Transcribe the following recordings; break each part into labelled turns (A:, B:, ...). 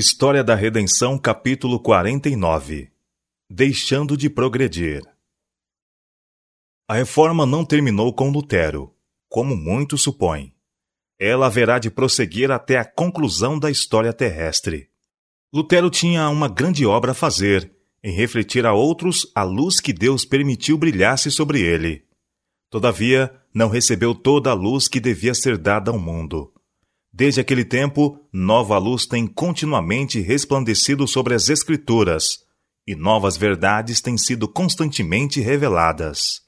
A: História da Redenção, capítulo 49 Deixando de progredir. A reforma não terminou com Lutero, como muitos supõem. Ela haverá de prosseguir até a conclusão da história terrestre. Lutero tinha uma grande obra a fazer, em refletir a outros a luz que Deus permitiu brilhasse sobre ele. Todavia, não recebeu toda a luz que devia ser dada ao mundo. Desde aquele tempo, nova luz tem continuamente resplandecido sobre as Escrituras, e novas verdades têm sido constantemente reveladas.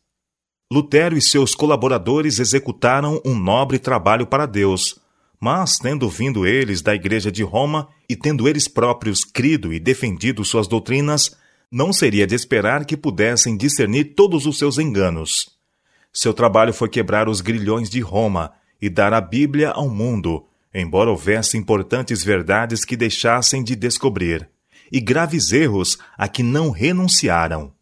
A: Lutero e seus colaboradores executaram um nobre trabalho para Deus, mas, tendo vindo eles da Igreja de Roma e tendo eles próprios crido e defendido suas doutrinas, não seria de esperar que pudessem discernir todos os seus enganos. Seu trabalho foi quebrar os grilhões de Roma e dar a Bíblia ao mundo, embora houvesse importantes verdades que deixassem de descobrir, e graves erros a que não renunciaram.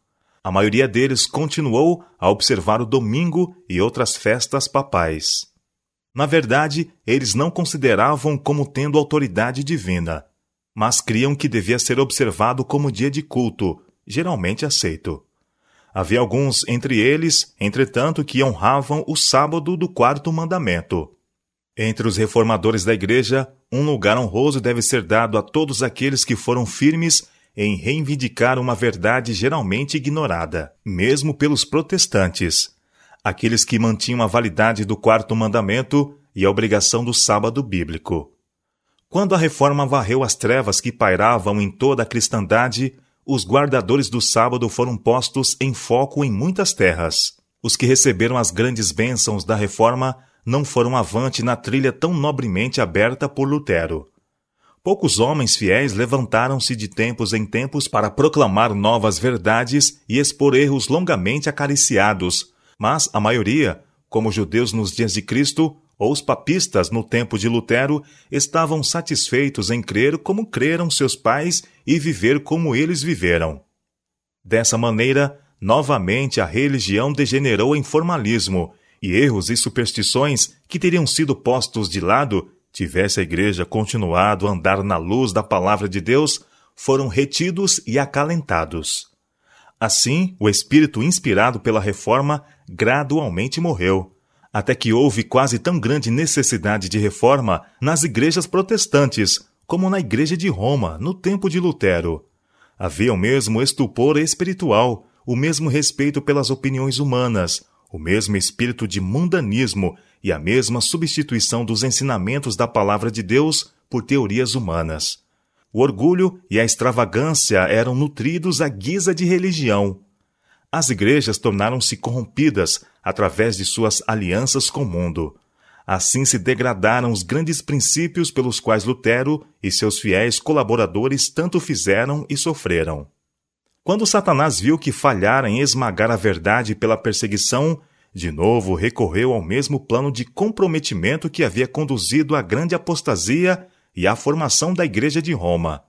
A: A maioria deles continuou a observar o domingo e outras festas papais. Na verdade, eles não consideravam como tendo autoridade divina, mas criam que devia ser observado como dia de culto, geralmente aceito. Havia alguns entre eles, entretanto, que honravam o sábado do quarto mandamento. Entre os reformadores da Igreja, um lugar honroso deve ser dado a todos aqueles que foram firmes em reivindicar uma verdade geralmente ignorada, mesmo pelos protestantes, aqueles que mantinham a validade do quarto mandamento e a obrigação do sábado bíblico. Quando a reforma varreu as trevas que pairavam em toda a cristandade, os guardadores do sábado foram postos em foco em muitas terras. Os que receberam as grandes bênçãos da reforma não foram avante na trilha tão nobremente aberta por Lutero. Poucos homens fiéis levantaram-se de tempos em tempos para proclamar novas verdades e expor erros longamente acariciados, mas a maioria, como judeus nos dias de Cristo, ou os papistas no tempo de Lutero, estavam satisfeitos em crer como creram seus pais e viver como eles viveram. Dessa maneira, novamente a religião degenerou em formalismo e erros e superstições que teriam sido postos de lado, tivesse a Igreja continuado a andar na luz da palavra de Deus, foram retidos e acalentados. Assim, o espírito inspirado pela reforma gradualmente morreu, até que houve quase tão grande necessidade de reforma nas igrejas protestantes como na Igreja de Roma, no tempo de Lutero. Havia o mesmo estupor espiritual, o mesmo respeito pelas opiniões humanas, o mesmo espírito de mundanismo e a mesma substituição dos ensinamentos da palavra de Deus por teorias humanas. O orgulho e a extravagância eram nutridos à guisa de religião. As igrejas tornaram-se corrompidas através de suas alianças com o mundo. Assim se degradaram os grandes princípios pelos quais Lutero e seus fiéis colaboradores tanto fizeram e sofreram. Quando Satanás viu que falhara em esmagar a verdade pela perseguição, de novo recorreu ao mesmo plano de comprometimento que havia conduzido à grande apostasia e à formação da Igreja de Roma.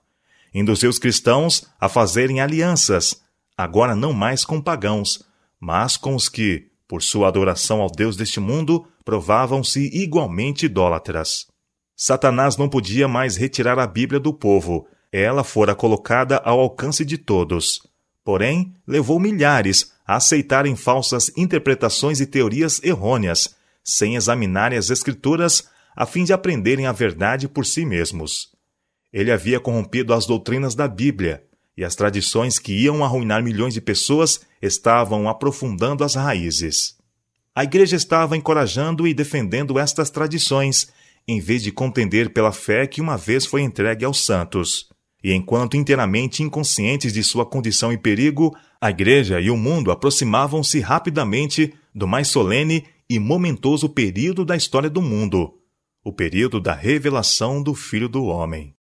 A: Induziu os cristãos a fazerem alianças, agora não mais com pagãos, mas com os que, por sua adoração ao Deus deste mundo, provavam-se igualmente idólatras. Satanás não podia mais retirar a Bíblia do povo, ela fora colocada ao alcance de todos. Porém, levou milhares a aceitarem falsas interpretações e teorias errôneas, sem examinarem as Escrituras a fim de aprenderem a verdade por si mesmos. Ele havia corrompido as doutrinas da Bíblia, e as tradições que iam arruinar milhões de pessoas estavam aprofundando as raízes. A igreja estava encorajando e defendendo estas tradições, em vez de contender pela fé que uma vez foi entregue aos santos. E enquanto inteiramente inconscientes de sua condição e perigo, a Igreja e o mundo aproximavam-se rapidamente do mais solene e momentoso período da história do mundo o período da revelação do Filho do Homem.